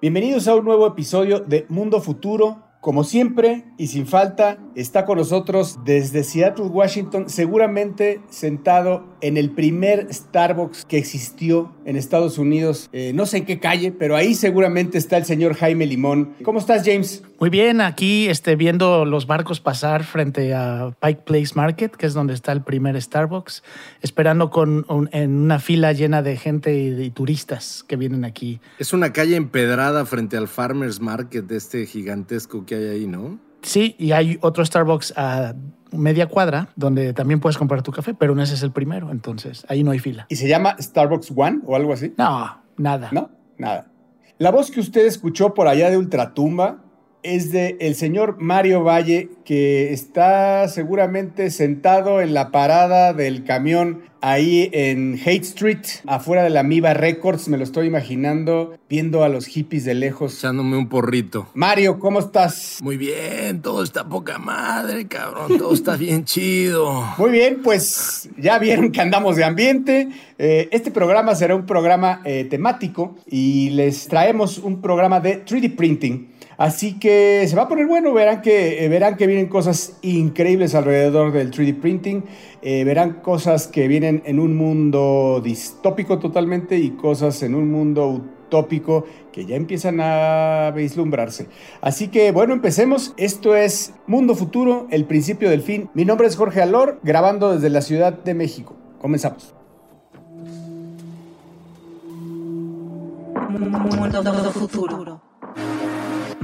Bienvenidos a un nuevo episodio de Mundo Futuro. Como siempre y sin falta, está con nosotros desde Seattle, Washington, seguramente sentado en el primer Starbucks que existió en Estados Unidos. Eh, no sé en qué calle, pero ahí seguramente está el señor Jaime Limón. ¿Cómo estás, James? Muy bien, aquí este, viendo los barcos pasar frente a Pike Place Market, que es donde está el primer Starbucks, esperando con en una fila llena de gente y, y turistas que vienen aquí. Es una calle empedrada frente al Farmers Market de este gigantesco que hay ahí, ¿no? Sí, y hay otro Starbucks a media cuadra donde también puedes comprar tu café, pero ese es el primero, entonces ahí no hay fila. ¿Y se llama Starbucks One o algo así? No, nada. No, nada. La voz que usted escuchó por allá de Ultratumba es de el señor Mario Valle, que está seguramente sentado en la parada del camión ahí en Hate Street, afuera de la Miva Records, me lo estoy imaginando, viendo a los hippies de lejos. Echándome un porrito. Mario, ¿cómo estás? Muy bien, todo está poca madre, cabrón, todo está bien chido. Muy bien, pues ya vieron que andamos de ambiente. Eh, este programa será un programa eh, temático y les traemos un programa de 3D printing. Así que se va a poner bueno, verán que, eh, verán que vienen cosas increíbles alrededor del 3D printing, eh, verán cosas que vienen en un mundo distópico totalmente y cosas en un mundo utópico que ya empiezan a vislumbrarse. Así que bueno, empecemos. Esto es Mundo Futuro, el principio del fin. Mi nombre es Jorge Alor, grabando desde la Ciudad de México. Comenzamos. Mundo futuro.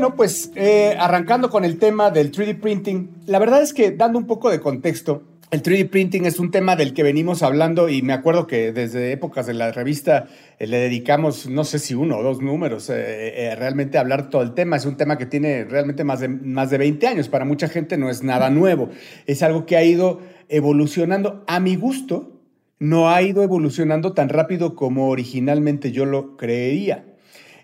Bueno, pues eh, arrancando con el tema del 3D printing, la verdad es que dando un poco de contexto, el 3D printing es un tema del que venimos hablando y me acuerdo que desde épocas de la revista eh, le dedicamos, no sé si uno o dos números, eh, realmente a hablar todo el tema. Es un tema que tiene realmente más de, más de 20 años. Para mucha gente no es nada nuevo. Es algo que ha ido evolucionando a mi gusto. No ha ido evolucionando tan rápido como originalmente yo lo creería.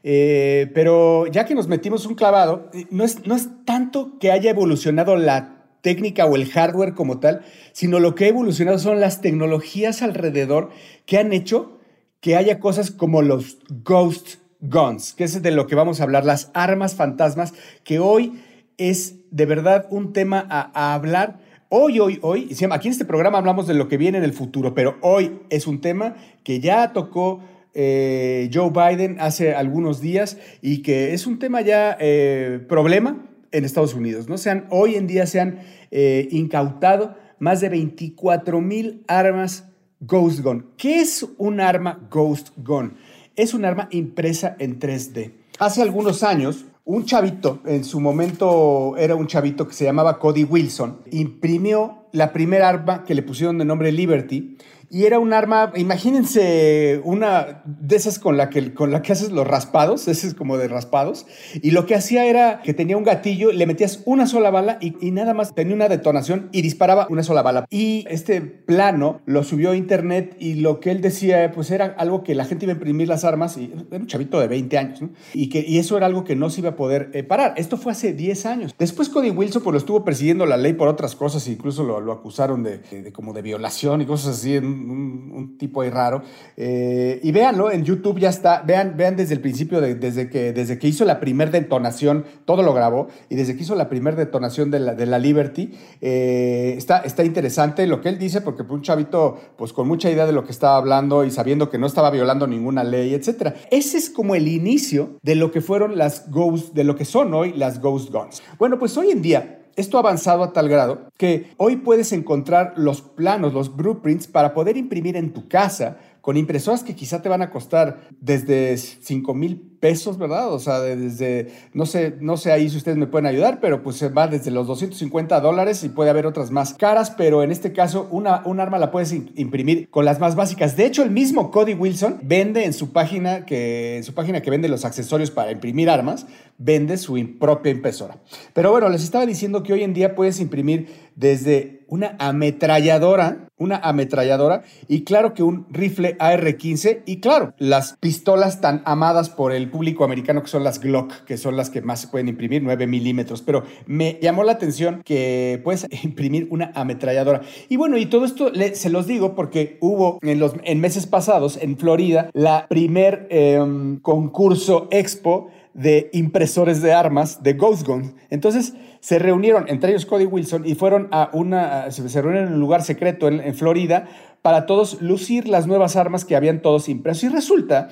Eh, pero ya que nos metimos un clavado, eh, no es, no es tanto que haya evolucionado la técnica o el hardware como tal, sino lo que ha evolucionado son las tecnologías alrededor que han hecho que haya cosas como los ghost guns, que es de lo que vamos a hablar, las armas fantasmas, que hoy es de verdad un tema a, a hablar. Hoy, hoy, hoy, aquí en este programa hablamos de lo que viene en el futuro, pero hoy es un tema que ya tocó eh, Joe Biden hace algunos días y que es un tema ya eh, problema en Estados Unidos. ¿no? Se hoy en día se han eh, incautado más de 24 mil armas Ghost Gun. ¿Qué es un arma Ghost Gun? Es un arma impresa en 3D. Hace algunos años, un chavito, en su momento era un chavito que se llamaba Cody Wilson, imprimió la primera arma que le pusieron de nombre Liberty y era un arma, imagínense una de esas con la que, con la que haces los raspados, ese es como de raspados, y lo que hacía era que tenía un gatillo, le metías una sola bala y, y, nada más tenía una detonación y disparaba una sola bala. Y este plano lo subió a internet y lo que él decía pues era algo que la gente iba a imprimir las armas, y era un chavito de 20 años, ¿no? y, que, y eso era algo que no se iba a poder eh, parar. Esto fue hace 10 años. Después Cody Wilson pues lo estuvo persiguiendo la ley por otras cosas, incluso lo, lo acusaron de, de, como de violación y cosas así un, tipo ahí raro. Eh, y véanlo, en YouTube ya está, vean, vean desde el principio, de, desde, que, desde que hizo la primer detonación, todo lo grabó, y desde que hizo la primer detonación de la, de la Liberty, eh, está, está interesante lo que él dice, porque un chavito, pues con mucha idea de lo que estaba hablando y sabiendo que no estaba violando ninguna ley, etc. Ese es como el inicio de lo que fueron las Ghost, de lo que son hoy las Ghost Guns. Bueno, pues hoy en día esto ha avanzado a tal grado que hoy puedes encontrar los planos, los blueprints para poder imprimir en tu casa con impresoras que quizá te van a costar desde 5 mil pesos, ¿verdad? O sea, desde, no sé, no sé ahí si ustedes me pueden ayudar, pero pues se va desde los 250 dólares y puede haber otras más caras, pero en este caso una, un arma la puedes imprimir con las más básicas. De hecho, el mismo Cody Wilson vende en su página que, en su página que vende los accesorios para imprimir armas, vende su propia impresora. Pero bueno, les estaba diciendo que hoy en día puedes imprimir desde una ametralladora, una ametralladora y claro que un rifle AR-15 y claro, las pistolas tan amadas por el público americano que son las Glock, que son las que más se pueden imprimir, 9 milímetros. Pero me llamó la atención que puedes imprimir una ametralladora. Y bueno, y todo esto se los digo porque hubo en, los, en meses pasados en Florida la primer em, concurso expo de impresores de armas de Ghost Gun. Entonces se reunieron, entre ellos Cody Wilson, y fueron a una, se reunieron en un lugar secreto en, Florida para todos lucir las nuevas armas que habían todos impresos. Y resulta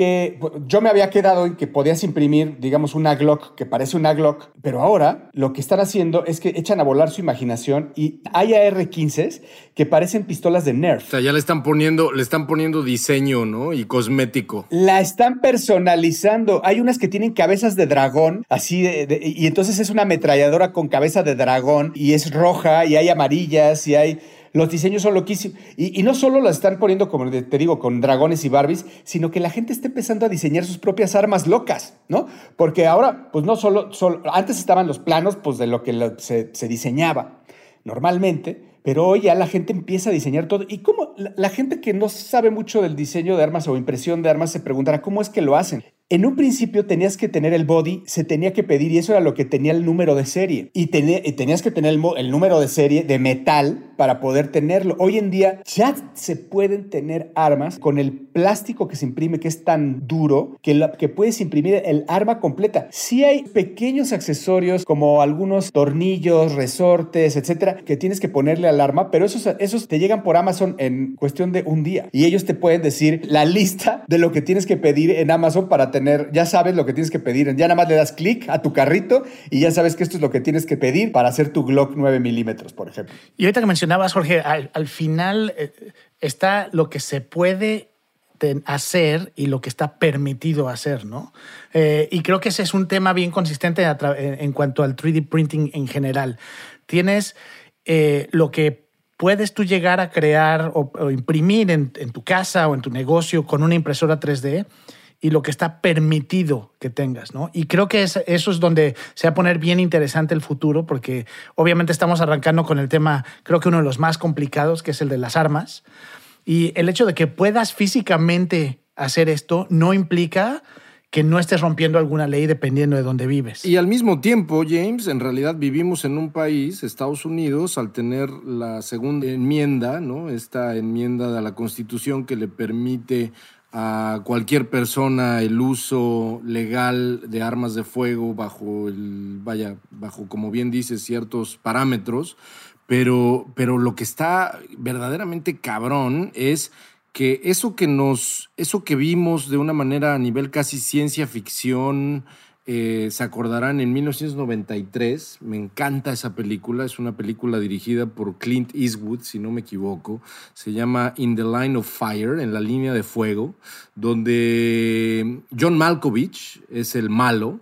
que yo me había quedado en que podías imprimir, digamos, una Glock que parece una Glock, pero ahora lo que están haciendo es que echan a volar su imaginación y hay AR-15s que parecen pistolas de Nerf. O sea, ya le están poniendo, le están poniendo diseño, ¿no? Y cosmético. La están personalizando. Hay unas que tienen cabezas de dragón, así de, y entonces es una ametralladora con cabeza de dragón y es roja y hay amarillas y hay los diseños son loquísimos. Y, no solo las están poniendo, como te digo, con dragones y Barbies, sino que la gente está empezando a diseñar sus propias armas locas, ¿no? Porque ahora, pues no solo, solo antes estaban los planos, pues de lo que se, se diseñaba normalmente, pero hoy ya la gente empieza a diseñar todo. Y cómo la, gente que no sabe mucho del diseño de armas o impresión de armas se preguntará cómo es que lo hacen. En un principio tenías que tener el body, se tenía que pedir y eso era lo que tenía el número de serie. Y, tenías que tener el, número de serie de metal para poder tenerlo. Hoy en día ya se pueden tener armas con el plástico que se imprime, que es tan duro, que, puedes imprimir el arma completa. Sí hay pequeños accesorios como algunos tornillos, resortes, etcétera, que tienes que ponerle al arma, pero esos, esos te llegan por Amazon en cuestión de un día. Y ellos te pueden decir la lista de lo que tienes que pedir en Amazon para tener ya sabes lo que tienes que pedir. Ya nada más le das clic a tu carrito y ya sabes que esto es lo que tienes que pedir para hacer tu Glock 9 milímetros, por ejemplo. Y ahorita que mencionabas, Jorge, al, final eh, está lo que se puede hacer y lo que está permitido hacer, ¿no? Eh, y creo que ese es un tema bien consistente en cuanto al 3D printing en general. Tienes eh, lo que puedes tú llegar a crear o, imprimir en, en, tu casa o en tu negocio con una impresora 3D y lo que está permitido que tengas, ¿no? Y creo que eso es donde se va a poner bien interesante el futuro, porque obviamente estamos arrancando con el tema, creo que uno de los más complicados, que es el de las armas. Y el hecho de que puedas físicamente hacer esto no implica que no estés rompiendo alguna ley dependiendo de dónde vives. Y al mismo tiempo, James, en realidad vivimos en un país, Estados Unidos, al tener la segunda enmienda, ¿no? Esta enmienda de la Constitución que le permite a cualquier persona el uso legal de armas de fuego bajo el, vaya, bajo, como bien dice, ciertos parámetros, pero, pero lo que está verdaderamente cabrón es que eso que nos, eso que vimos de una manera a nivel casi ciencia ficción, eh, se acordarán en 1993, me encanta esa película, es una película dirigida por Clint Eastwood, si no me equivoco, se llama In the Line of Fire, en la línea de fuego, donde John Malkovich es el malo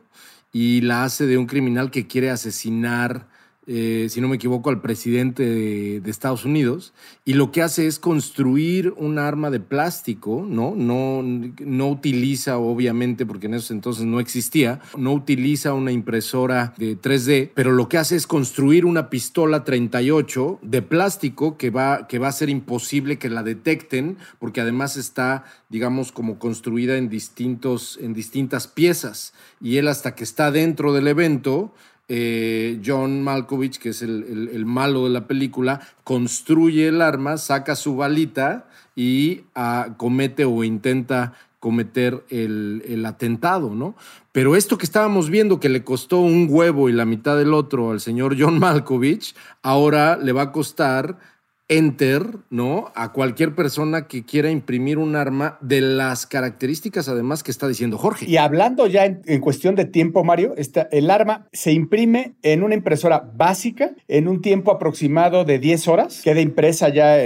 y la hace de un criminal que quiere asesinar eh, si no me equivoco, al presidente de, Estados Unidos, y lo que hace es construir un arma de plástico, ¿no? No, no utiliza, obviamente, porque en esos entonces no existía, no utiliza una impresora de 3D, pero lo que hace es construir una pistola 38 de plástico que va, que va a ser imposible que la detecten, porque además está, digamos, como construida en, distintos, en distintas piezas. Y él hasta que está dentro del evento, eh, John Malkovich, que es el, malo de la película, construye el arma, saca su balita y ah, comete o intenta cometer el, atentado, ¿no? Pero esto que estábamos viendo que le costó un huevo y la mitad del otro al señor John Malkovich, ahora le va a costar enter, ¿no? A cualquier persona que quiera imprimir un arma de las características además que está diciendo Jorge. Y hablando ya en, cuestión de tiempo, Mario, el arma se imprime en una impresora básica en un tiempo aproximado de 10 horas. Queda impresa ya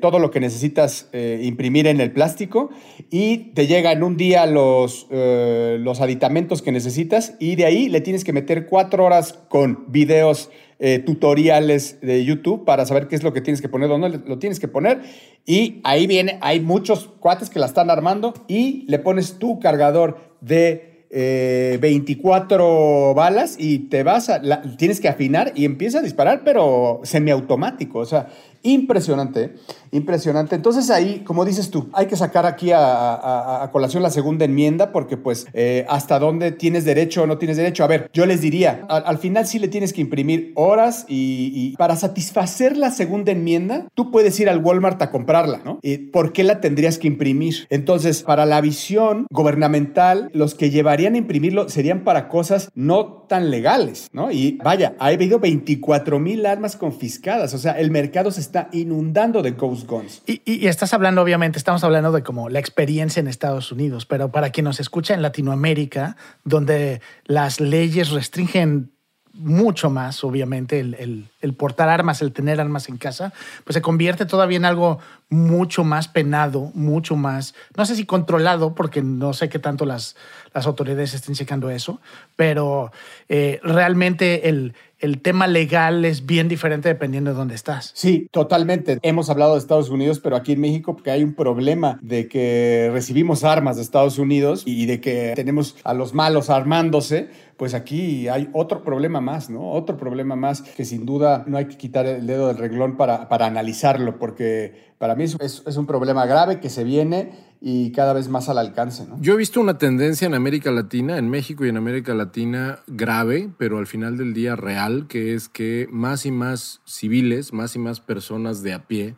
todo lo que necesitas eh, imprimir en el plástico y te llega en un día los, eh, los aditamentos que necesitas y de ahí le tienes que meter cuatro horas con videos eh, tutoriales de YouTube para saber qué es lo que tienes que poner, dónde lo tienes que poner. Y ahí viene, hay muchos cuates que la están armando y le pones tu cargador de 24 eh, balas y te vas a, tienes que afinar y empieza a disparar, pero semiautomático. O sea, Impresionante, impresionante. Entonces ahí, como dices tú, hay que sacar aquí a, colación la segunda enmienda porque pues eh, hasta dónde tienes derecho o no tienes derecho. A ver, yo les diría, al, final sí le tienes que imprimir horas y, para satisfacer la segunda enmienda, tú puedes ir al Walmart a comprarla, ¿no? ¿Y ¿Por qué la tendrías que imprimir? Entonces, para la visión gubernamental, los que llevarían a imprimirlo serían para cosas no tan legales, ¿no? Y vaya, ha habido 24 mil armas confiscadas, o sea, el mercado se está inundando de Ghost Guns. Y, estás hablando, obviamente, estamos hablando de como la experiencia en Estados Unidos, pero para quien nos escucha en Latinoamérica, donde las leyes restringen mucho más, obviamente, el, el, portar armas, el tener armas en casa, pues se convierte todavía en algo mucho más penado, mucho más, no sé si controlado, porque no sé qué tanto las, las autoridades estén checando eso, pero eh, realmente el, el tema legal es bien diferente dependiendo de dónde estás. Sí, totalmente. Hemos hablado de Estados Unidos, pero aquí en México porque hay un problema de que recibimos armas de Estados Unidos y de que tenemos a los malos armándose pues aquí hay otro problema más, ¿no? Otro problema más que sin duda no hay que quitar el dedo del reglón para, para analizarlo, porque para mí es, es, un problema grave que se viene y cada vez más al alcance, ¿no? Yo he visto una tendencia en América Latina, en México y en América Latina grave, pero al final del día real, que es que más y más civiles, más y más personas de a pie,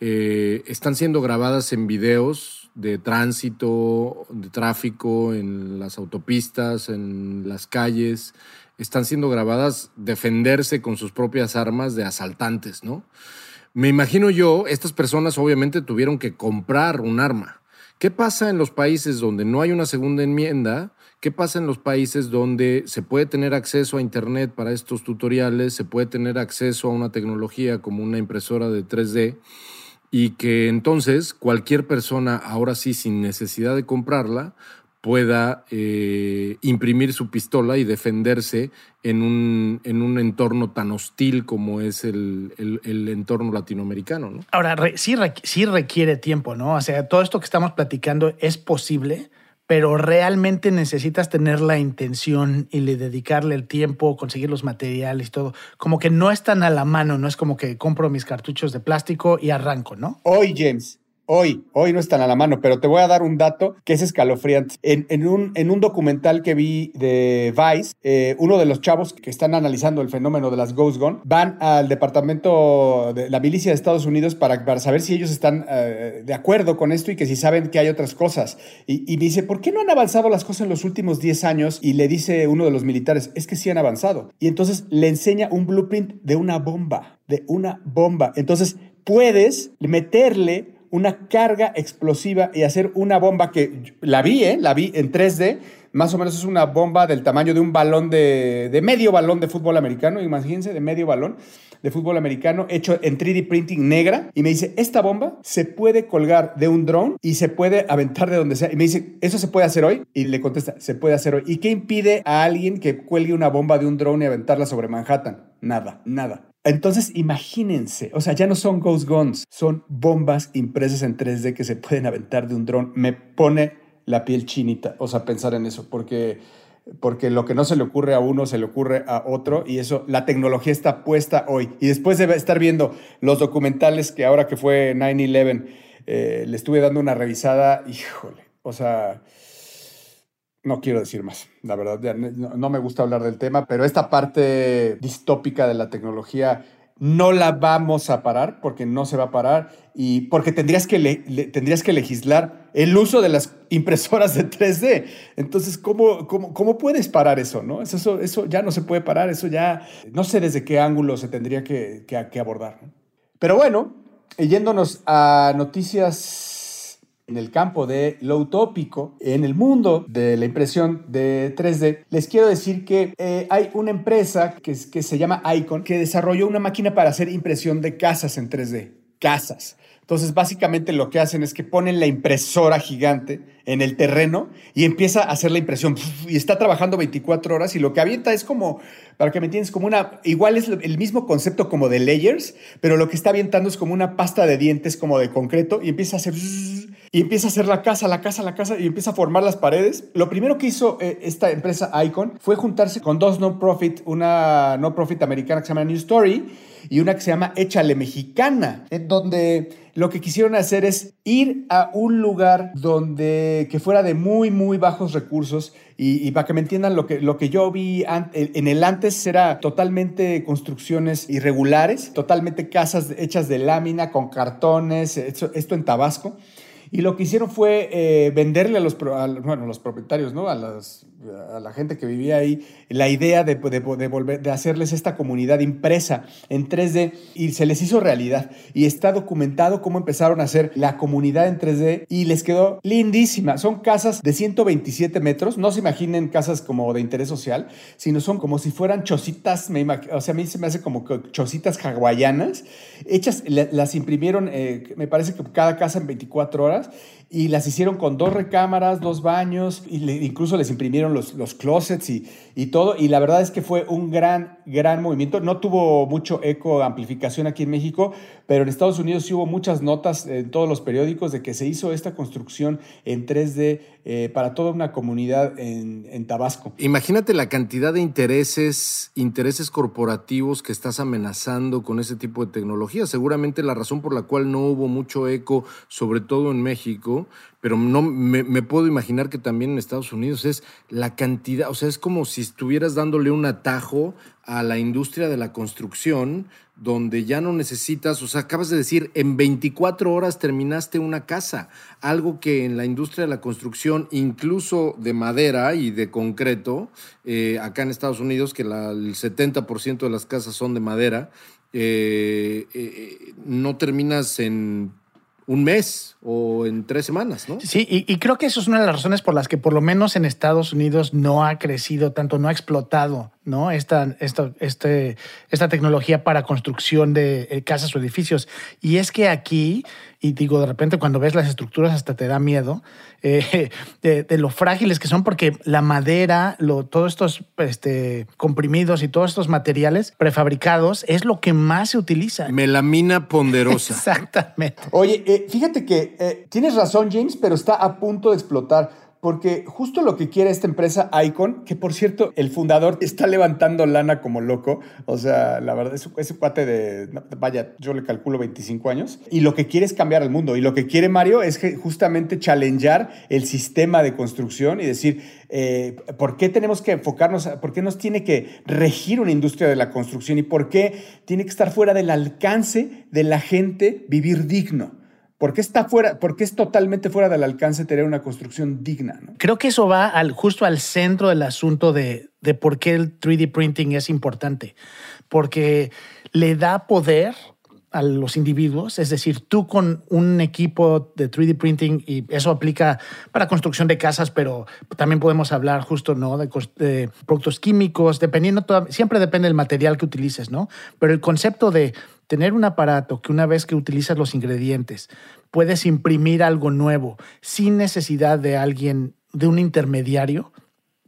eh, están siendo grabadas en videos de tránsito, de tráfico en las autopistas, en las calles, están siendo grabadas defenderse con sus propias armas de asaltantes, ¿no? Me imagino yo, estas personas obviamente tuvieron que comprar un arma. ¿Qué pasa en los países donde no hay una segunda enmienda? ¿Qué pasa en los países donde se puede tener acceso a Internet para estos tutoriales, se puede tener acceso a una tecnología como una impresora de 3D? Y que entonces cualquier persona, ahora sí sin necesidad de comprarla, pueda eh, imprimir su pistola y defenderse en un, en un entorno tan hostil como es el, el, entorno latinoamericano. ¿no? Ahora, sí, sí requiere tiempo, ¿no? O sea, todo esto que estamos platicando es posible, pero realmente necesitas tener la intención y le dedicarle el tiempo, conseguir los materiales y todo. Como que no están a la mano, no es como que compro mis cartuchos de plástico y arranco, ¿no? Hoy, James, Hoy, hoy no están a la mano, pero te voy a dar un dato que es escalofriante. En, un, en un, documental que vi de Vice, eh, uno de los chavos que están analizando el fenómeno de las Ghost Gun van al departamento de la milicia de Estados Unidos para, para saber si ellos están eh, de acuerdo con esto y que si saben que hay otras cosas. Y, y, me dice, ¿por qué no han avanzado las cosas en los últimos 10 años? Y le dice uno de los militares, es que sí han avanzado. Y entonces le enseña un blueprint de una bomba, de una bomba. Entonces puedes meterle una carga explosiva y hacer una bomba que la vi, ¿eh? la vi en 3D. Más o menos es una bomba del tamaño de un balón de, de medio balón de fútbol americano, imagínense, de medio balón de fútbol americano hecho en 3D printing negra. Y me dice, esta bomba se puede colgar de un drone y se puede aventar de donde sea. Y me dice, ¿eso se puede hacer hoy? Y le contesta, se puede hacer hoy. ¿Y qué impide a alguien que cuelgue una bomba de un drone y aventarla sobre Manhattan? Nada, nada. Entonces, imagínense, o sea, ya no son Ghost Guns, son bombas impresas en 3D que se pueden aventar de un dron. Me pone la piel chinita, o sea, pensar en eso, porque, porque lo que no se le ocurre a uno se le ocurre a otro y eso, la tecnología está puesta hoy. Y después de estar viendo los documentales que ahora que fue 9-11, eh, le estuve dando una revisada, híjole, o sea, no quiero decir más, la verdad, no, me gusta hablar del tema, pero esta parte distópica de la tecnología no la vamos a parar porque no se va a parar y porque tendrías que, legislar el uso de las impresoras de 3D. Entonces, ¿cómo, cómo, cómo puedes parar eso, no? Eso, eso ya no se puede parar, eso ya no sé desde qué ángulo se tendría que, abordar. Pero bueno, yéndonos a noticias en el campo de lo utópico, en el mundo de la impresión de 3D, les quiero decir que eh, hay una empresa que, que se llama Icon que desarrolló una máquina para hacer impresión de casas en 3D. Casas. Entonces, básicamente lo que hacen es que ponen la impresora gigante en el terreno y empieza a hacer la impresión y está trabajando 24 horas y lo que avienta es como, para que me entiendas, como una, igual es el mismo concepto como de layers, pero lo que está avientando es como una pasta de dientes como de concreto y empieza a hacer y empieza a hacer la casa, la casa, la casa y empieza a formar las paredes. Lo primero que hizo eh, esta empresa Icon fue juntarse con dos non-profit, una no-profit americana que se llama New Story y una que se llama Échale Mexicana, en donde lo que quisieron hacer es ir a un lugar donde que fuera de muy, muy bajos recursos y, para que me entiendan lo que, lo que yo vi en el antes era totalmente construcciones irregulares, totalmente casas hechas de lámina con cartones, esto en Tabasco. Y lo que hicieron fue eh, venderle a los, bueno, los propietarios, ¿no? A, las, a la gente que vivía ahí, la idea de, de, de, volver, de hacerles esta comunidad impresa en 3D y se les hizo realidad. Y está documentado cómo empezaron a hacer la comunidad en 3D y les quedó lindísima. Son casas de 127 metros, no se imaginen casas como de interés social, sino son como si fueran chocitas, me o sea, a mí se me hace como chocitas hawaianas, hechas, las imprimieron, eh, me parece que cada casa en 24 horas y las hicieron con dos recámaras, dos baños, y incluso les imprimieron los, los closets y, y, todo. Y la verdad es que fue un gran, gran movimiento. No tuvo mucho eco, amplificación aquí en México, pero en Estados Unidos sí hubo muchas notas en todos los periódicos de que se hizo esta construcción en 3D eh, para toda una comunidad en, en, Tabasco. Imagínate la cantidad de intereses, intereses corporativos que estás amenazando con ese tipo de tecnología. Seguramente la razón por la cual no hubo mucho eco, sobre todo en México, pero no me, puedo imaginar que también en Estados Unidos es la cantidad, o sea, es como si estuvieras dándole un atajo a la industria de la construcción, donde ya no necesitas, o sea, acabas de decir, en 24 horas terminaste una casa, algo que en la industria de la construcción, incluso de madera y de concreto, eh, acá en Estados Unidos, que el 70% de las casas son de madera, eh, eh, no terminas en un mes o en tres semanas, ¿no? Sí, y, creo que eso es una de las razones por las que por lo menos en Estados Unidos no ha crecido tanto, no ha explotado, ¿no? Esta, esta, este, esta tecnología para construcción de eh, casas o edificios. Y es que aquí y digo, de repente cuando ves las estructuras hasta te da miedo eh, de, lo frágiles que son, porque la madera, lo, todos estos este, comprimidos y todos estos materiales prefabricados es lo que más se utiliza. Melamina ponderosa. Exactamente. Oye, eh, fíjate que eh, tienes razón, James, pero está a punto de explotar porque justo lo que quiere esta empresa Icon, que por cierto, el fundador está levantando lana como loco, o sea, la verdad, es ese cuate de, vaya, yo le calculo 25 años, y lo que quiere es cambiar el mundo, y lo que quiere Mario es justamente challengear el sistema de construcción y decir, eh, ¿por qué tenemos que enfocarnos, por qué nos tiene que regir una industria de la construcción y por qué tiene que estar fuera del alcance de la gente vivir digno? ¿Por qué está fuera, porque es totalmente fuera del alcance tener una construcción digna? Creo que eso va al, justo al centro del asunto de, de por qué el 3D printing es importante. Porque le da poder a los individuos, es decir, tú con un equipo de 3D printing, y eso aplica para construcción de casas, pero también podemos hablar justo ¿no? de, de productos químicos, dependiendo, siempre depende del material que utilices, ¿no? Pero el concepto de tener un aparato que una vez que utilizas los ingredientes puedes imprimir algo nuevo sin necesidad de alguien, de un intermediario,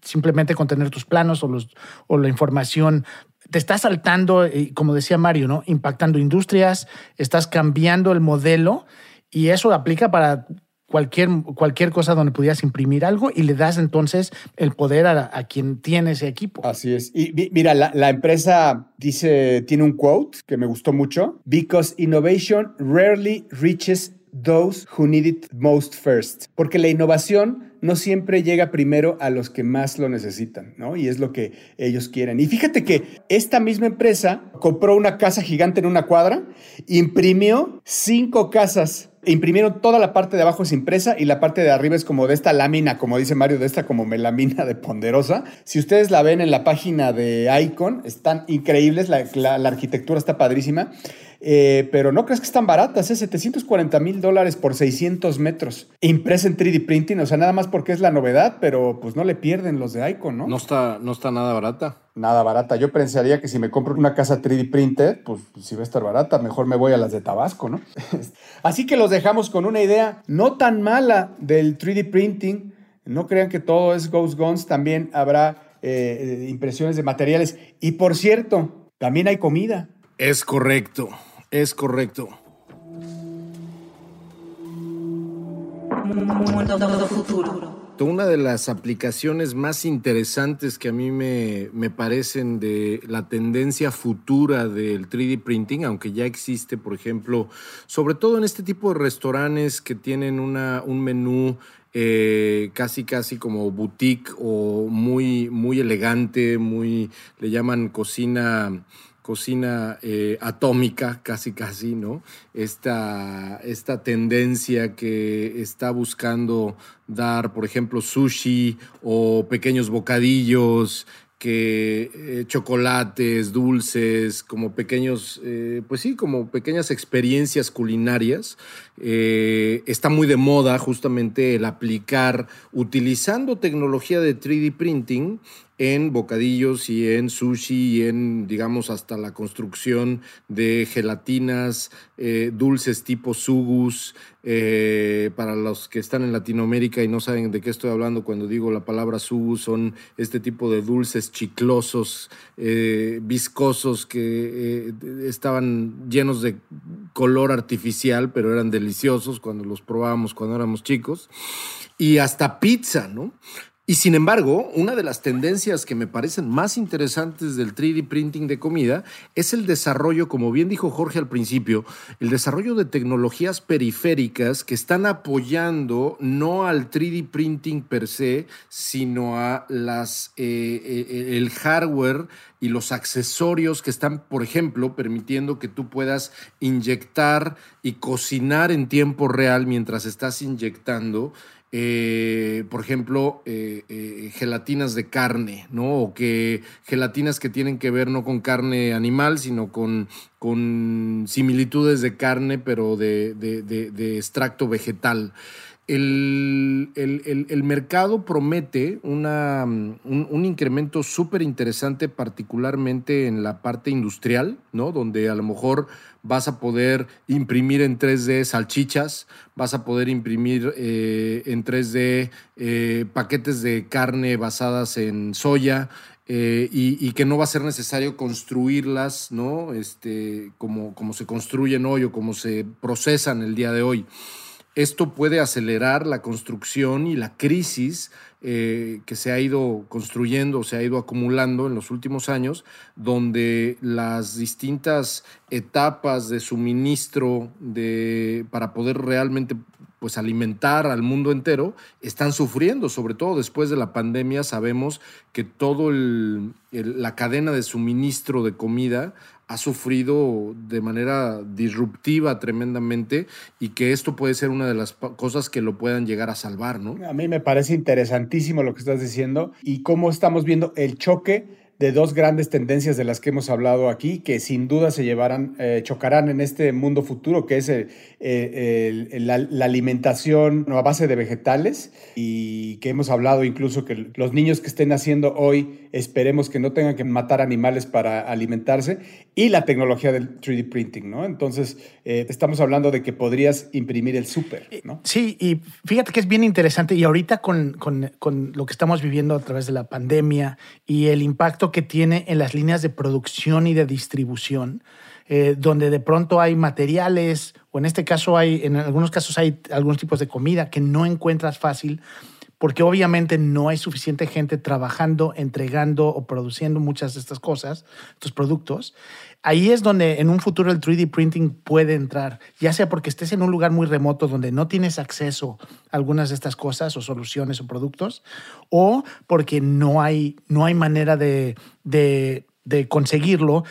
simplemente con tener tus planos o, los, o la información te está saltando, como decía Mario, ¿no? Impactando industrias, estás cambiando el modelo y eso aplica para cualquier, cualquier cosa donde pudieras imprimir algo y le das entonces el poder a, quien tiene ese equipo. Así es. Y mira, la, la, empresa dice, tiene un quote que me gustó mucho, because innovation rarely reaches those who need it most first. Porque la innovación no siempre llega primero a los que más lo necesitan, ¿no? Y es lo que ellos quieren. Y fíjate que esta misma empresa compró una casa gigante en una cuadra, imprimió cinco casas imprimieron toda la parte de abajo es impresa y la parte de arriba es como de esta lámina, como dice Mario, de esta como melamina de ponderosa. Si ustedes la ven en la página de Icon, están increíbles, la, la arquitectura está padrísima. Eh, pero no crees que están baratas, ¿eh? 740 mil dólares por 600 metros. Impresa en 3D printing, o sea, nada más porque es la novedad, pero pues no le pierden los de Icon, ¿no? No está, no está nada barata. Nada barata. Yo pensaría que si me compro una casa 3D printed, pues, pues si va a estar barata, mejor me voy a las de Tabasco, ¿no? Así que los dejamos con una idea no tan mala del 3D printing. No crean que todo es Ghost Guns, también habrá eh, impresiones de materiales. Y por cierto, también hay comida. Es correcto, es correcto. Mundo futuro. Una de las aplicaciones más interesantes que a mí me, me, parecen de la tendencia futura del 3D printing, aunque ya existe, por ejemplo, sobre todo en este tipo de restaurantes que tienen una, un menú eh, casi casi como boutique o muy, muy elegante, muy, le llaman cocina cocina eh, atómica, casi casi, ¿no? Esta, esta tendencia que está buscando dar, por ejemplo, sushi o pequeños bocadillos, que eh, chocolates, dulces, como pequeños, eh, pues sí, como pequeñas experiencias culinarias. Eh, está muy de moda justamente el aplicar, utilizando tecnología de 3D printing, en bocadillos y en sushi y en, digamos, hasta la construcción de gelatinas, eh, dulces tipo sugus. Eh, para los que están en Latinoamérica y no saben de qué estoy hablando cuando digo la palabra sugus, son este tipo de dulces chiclosos, viscosos que estaban llenos de color artificial, pero eran deliciosos cuando los probábamos cuando éramos chicos. Y hasta pizza, ¿no? Y sin embargo, una de las tendencias que me parecen más interesantes del 3D printing de comida es el desarrollo, como bien dijo Jorge al principio, el desarrollo de tecnologías periféricas que están apoyando no al 3D printing per se, sino a las, eh, eh, el hardware y los accesorios que están, por ejemplo, permitiendo que tú puedas inyectar y cocinar en tiempo real mientras estás inyectando eh, por ejemplo, eh, eh, gelatinas de carne, ¿no? O que gelatinas que tienen que ver no con carne animal, sino con, con similitudes de carne, pero de, de, extracto vegetal. El, el, mercado promete una, un, un, incremento súper interesante, particularmente en la parte industrial, ¿no? Donde a lo mejor vas a poder imprimir en 3D salchichas, vas a poder imprimir eh, en 3D eh, paquetes de carne basadas en soya. Eh, y, que no va a ser necesario construirlas, ¿no? Este, como, como se construyen hoy o como se procesan el día de hoy. Esto puede acelerar la construcción y la crisis eh, que se ha ido construyendo, se ha ido acumulando en los últimos años, donde las distintas etapas de suministro de, para poder realmente pues alimentar al mundo entero, están sufriendo, sobre todo después de la pandemia, sabemos que toda la cadena de suministro de comida ha sufrido de manera disruptiva tremendamente y que esto puede ser una de las cosas que lo puedan llegar a salvar, ¿no? A mí me parece interesantísimo lo que estás diciendo y cómo estamos viendo el choque de dos grandes tendencias de las que hemos hablado aquí, que sin duda se llevarán, eh, chocarán en este mundo futuro, que es eh, la, alimentación a base de vegetales y que hemos hablado incluso que los niños que estén naciendo hoy esperemos que no tengan que matar animales para alimentarse y la tecnología del 3D printing, ¿no? Entonces, eh, estamos hablando de que podrías imprimir el súper, ¿no? Sí, y fíjate que es bien interesante y ahorita con, con, con lo que estamos viviendo a través de la pandemia y el impacto que tiene en las líneas de producción y de distribución, eh, donde de pronto hay materiales, o en este caso hay, en algunos casos hay algunos tipos de comida que no encuentras fácil, porque obviamente no hay suficiente gente trabajando, entregando o produciendo muchas de estas cosas, estos productos. Ahí es donde en un futuro el 3D printing puede entrar, ya sea porque estés en un lugar muy remoto donde no tienes acceso a algunas de estas cosas o soluciones o productos, o porque no hay, no hay manera de, de, conseguirlo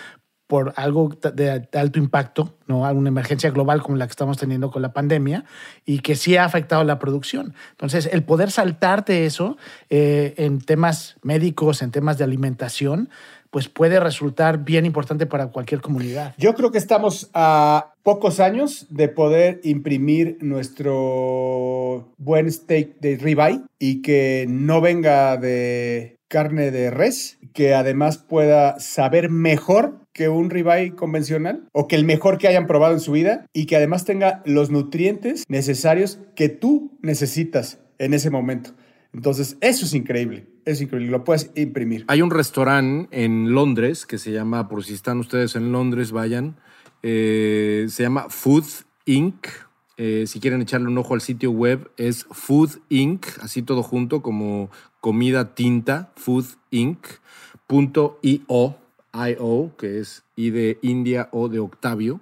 por algo de alto impacto, ¿no? alguna emergencia global como la que estamos teniendo con la pandemia y que sí ha afectado la producción. Entonces, el poder saltarte eso eh, en temas médicos, en temas de alimentación, pues puede resultar bien importante para cualquier comunidad. Yo creo que estamos a pocos años de poder imprimir nuestro buen steak de ribeye y que no venga de carne de res, que además pueda saber mejor que un ribeye convencional o que el mejor que hayan probado en su vida y que además tenga los nutrientes necesarios que tú necesitas en ese momento. Entonces, eso es increíble. Es increíble, lo puedes imprimir. Hay un restaurante en Londres que se llama, por si están ustedes en Londres, vayan, eh, se llama Food Inc. Eh, si quieren echarle un ojo al sitio web, es Food Inc., así todo junto, como comida tinta, foodinc.io, IO, que es I de India o de Octavio.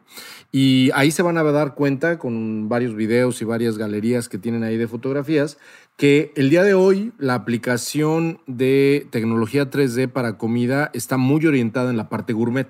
Y ahí se van a dar cuenta con varios videos y varias galerías que tienen ahí de fotografías que el día de hoy la aplicación de tecnología 3D para comida está muy orientada en la parte gourmet.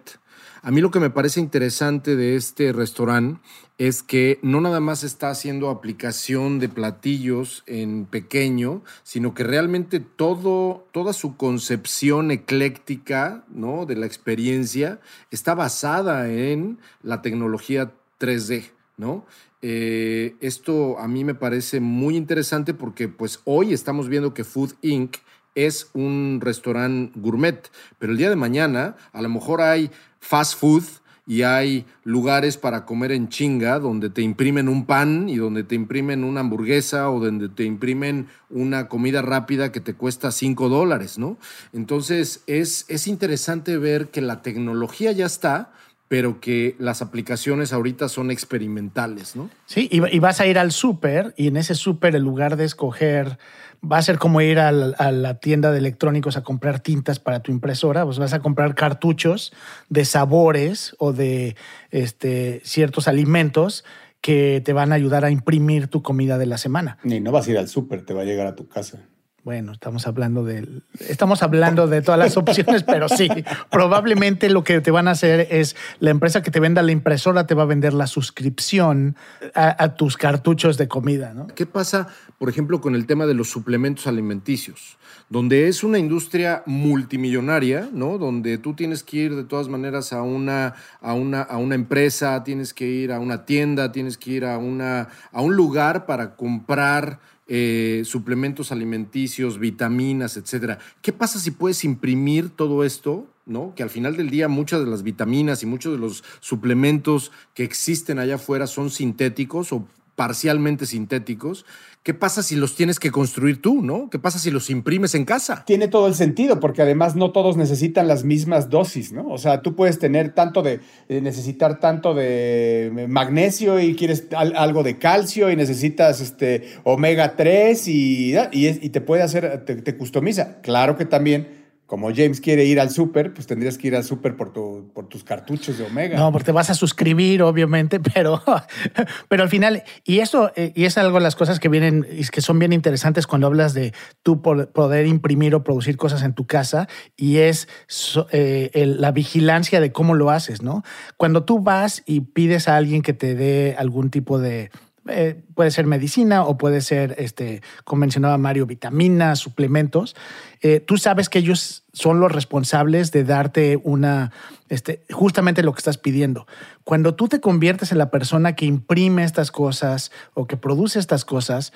A mí lo que me parece interesante de este restaurante es que no nada más está haciendo aplicación de platillos en pequeño, sino que realmente todo, toda su concepción ecléctica ¿no? de la experiencia está basada en la tecnología 3D. ¿no? Eh, esto a mí me parece muy interesante porque pues hoy estamos viendo que Food Inc. es un restaurante gourmet, pero el día de mañana a lo mejor hay fast food y hay lugares para comer en chinga donde te imprimen un pan y donde te imprimen una hamburguesa o donde te imprimen una comida rápida que te cuesta 5 dólares, ¿no? Entonces es, es interesante ver que la tecnología ya está, pero que las aplicaciones ahorita son experimentales, ¿no? Sí, y, vas a ir al súper y en ese súper, en lugar de escoger, va a ser como ir a la, tienda de electrónicos a comprar tintas para tu impresora, pues vas a comprar cartuchos de sabores o de este, ciertos alimentos que te van a ayudar a imprimir tu comida de la semana. Y no vas a ir al súper, te va a llegar a tu casa. Bueno, estamos hablando de estamos hablando de todas las opciones, pero sí, probablemente lo que te van a hacer es la empresa que te venda la impresora te va a vender la suscripción a, tus cartuchos de comida, ¿no? ¿Qué pasa, por ejemplo, con el tema de los suplementos alimenticios? Donde es una industria multimillonaria, ¿no? Donde tú tienes que ir de todas maneras a una, a una, a una empresa, tienes que ir a una tienda, tienes que ir a, una, a un lugar para comprar eh, suplementos alimenticios, vitaminas, etcétera. ¿Qué pasa si puedes imprimir todo esto? ¿no? Que al final del día muchas de las vitaminas y muchos de los suplementos que existen allá afuera son sintéticos o parcialmente sintéticos ¿Qué pasa si los tienes que construir tú, no? ¿Qué pasa si los imprimes en casa? Tiene todo el sentido, porque además no todos necesitan las mismas dosis, ¿no? O sea, tú puedes tener tanto de, eh, necesitar tanto de magnesio y quieres algo de calcio y necesitas este omega 3 y, y, te puede hacer, te customiza. Claro que también como James quiere ir al súper, pues tendrías que ir al súper por, tu, por tus cartuchos de Omega. No, porque te vas a suscribir, obviamente, pero, pero al final, y eso eh, y es algo de las cosas que vienen, que son bien interesantes cuando hablas de tú poder imprimir o producir cosas en tu casa, y es eh, la vigilancia de cómo lo haces, ¿no? Cuando tú vas y pides a alguien que te dé algún tipo de eh, puede ser medicina o puede ser, este, como mencionaba Mario, vitaminas, suplementos. Eh, tú sabes que ellos son los responsables de darte una, este, justamente lo que estás pidiendo. Cuando tú te conviertes en la persona que imprime estas cosas o que produce estas cosas,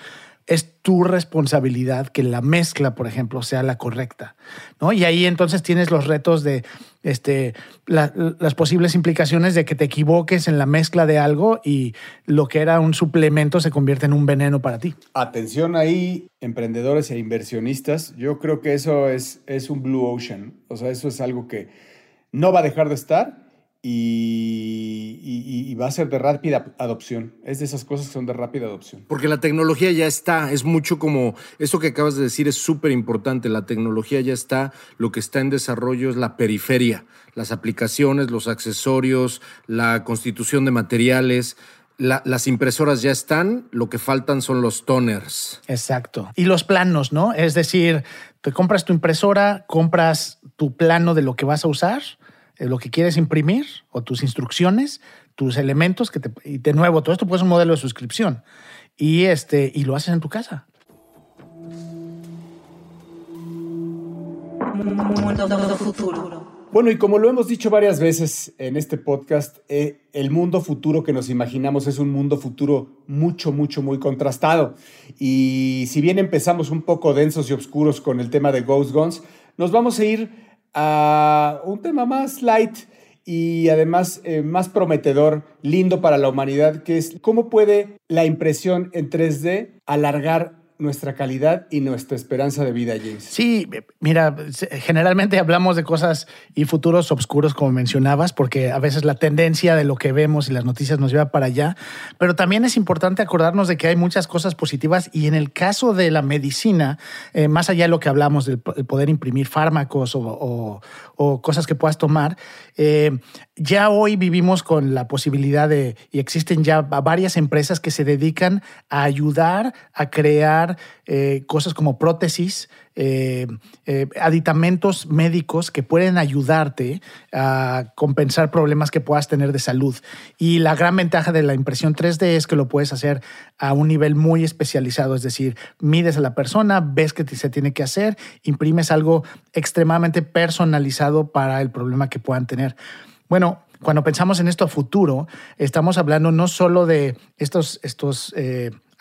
es tu responsabilidad que la mezcla, por ejemplo, sea la correcta. ¿no? Y ahí entonces tienes los retos de este, las posibles implicaciones de que te equivoques en la mezcla de algo y lo que era un suplemento se convierte en un veneno para ti. Atención ahí, emprendedores e inversionistas. Yo creo que eso es, es un blue ocean. O sea, eso es algo que no va a dejar de estar y, va a ser de rápida adopción. Es de esas cosas que son de rápida adopción. Porque la tecnología ya está, es mucho como, eso que acabas de decir es súper importante, la tecnología ya está, lo que está en desarrollo es la periferia, las aplicaciones, los accesorios, la constitución de materiales. las impresoras ya están, lo que faltan son los toners. Exacto. Y los planos, ¿no? Es decir, te compras tu impresora, compras tu plano de lo que vas a usar lo que quieres imprimir o tus instrucciones, tus elementos, que te, y de nuevo, todo esto puede ser un modelo de suscripción y, este, y lo haces en tu casa. Mundo futuro. Bueno, y como lo hemos dicho varias veces en este podcast, eh, el mundo futuro que nos imaginamos es un mundo futuro mucho, mucho, muy contrastado. Y si bien empezamos un poco densos y oscuros con el tema de Ghost Guns, nos vamos a ir a un tema más light y además eh, más prometedor, lindo para la humanidad, que es cómo puede la impresión en 3D alargar nuestra calidad y nuestra esperanza de vida, James. Sí, mira, generalmente hablamos de cosas y futuros oscuros, como mencionabas, porque a veces la tendencia de lo que vemos y las noticias nos lleva para allá, pero también es importante acordarnos de que hay muchas cosas positivas y en el caso de la medicina, eh, más allá de lo que hablamos del poder imprimir fármacos o, cosas que puedas tomar, eh, ya hoy vivimos con la posibilidad de, y existen ya varias empresas que se dedican a ayudar a crear eh, cosas como prótesis, eh, eh, aditamentos médicos que pueden ayudarte a compensar problemas que puedas tener de salud. Y la gran ventaja de la impresión 3D es que lo puedes hacer a un nivel muy especializado, es decir, mides a la persona, ves que se tiene que hacer, imprimes algo extremadamente personalizado para el problema que puedan tener. Bueno, cuando pensamos en esto a futuro, estamos hablando no solo de estos, estos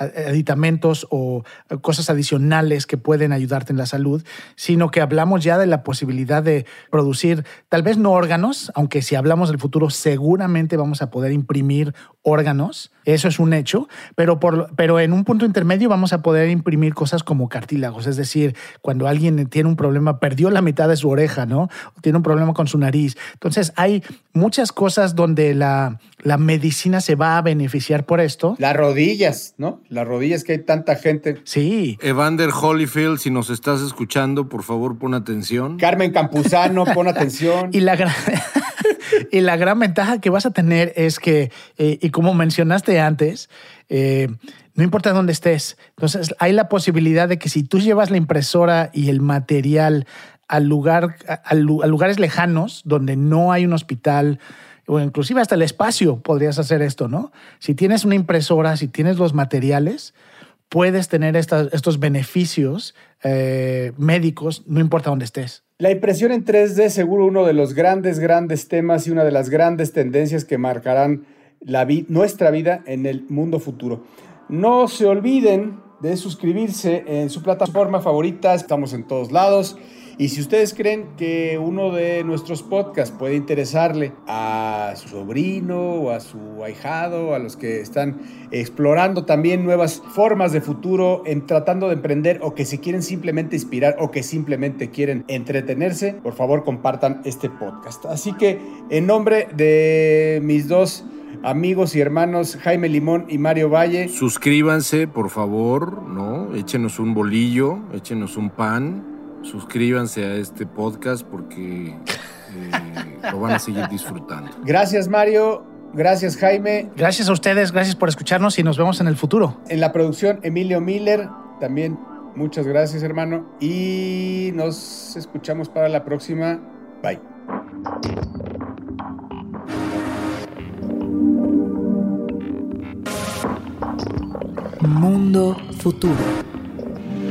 aditamentos o cosas adicionales que pueden ayudarte en la salud, sino que hablamos ya de la posibilidad de producir, tal vez no órganos, aunque si hablamos del futuro seguramente vamos a poder imprimir órganos, eso es un hecho, pero, por, pero en un punto intermedio vamos a poder imprimir cosas como cartílagos, es decir, cuando alguien tiene un problema, perdió la mitad de su oreja, ¿no? O tiene un problema con su nariz. Entonces hay muchas cosas donde la, la medicina se va a beneficiar por esto. Las rodillas, ¿no? Las rodillas que hay tanta gente. Sí. Evander Holyfield, si nos estás escuchando, por favor, pon atención. Carmen Campuzano, pon atención. y la gran... y la gran ventaja que vas a tener es que, eh, y como mencionaste antes, eh, no importa dónde estés. Entonces, hay la posibilidad de que si tú llevas la impresora y el material al lugar, a lugares lejanos donde no hay un hospital, o inclusive hasta el espacio podrías hacer esto, ¿no? Si tienes una impresora, si tienes los materiales, puedes tener estos beneficios eh, médicos, no importa dónde estés. La impresión en 3D seguro uno de los grandes, grandes temas y una de las grandes tendencias que marcarán nuestra vida en el mundo futuro. No se olviden de suscribirse en su plataforma favorita, estamos en todos lados. Y si ustedes creen que uno de nuestros podcasts puede interesarle a su sobrino o a su ahijado, a los que están explorando también nuevas formas de futuro, en tratando de emprender o que se quieren simplemente inspirar o que simplemente quieren entretenerse, por favor compartan este podcast. Así que en nombre de mis dos amigos y hermanos Jaime Limón y Mario Valle. Suscríbanse, por favor, ¿no? Échenos un bolillo, échenos un pan suscríbanse a este podcast porque eh, lo van a seguir disfrutando. Gracias Mario, gracias Jaime. Gracias a ustedes, gracias por escucharnos y nos vemos en el futuro. En la producción Emilio Miller, también muchas gracias hermano y nos escuchamos para la próxima. Bye. Mundo Futuro.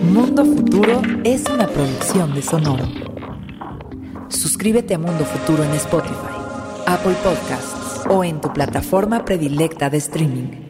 Mundo Futuro es una producción de Sonoro. Suscríbete a Mundo Futuro en Spotify, Apple Podcasts o en tu plataforma predilecta de streaming.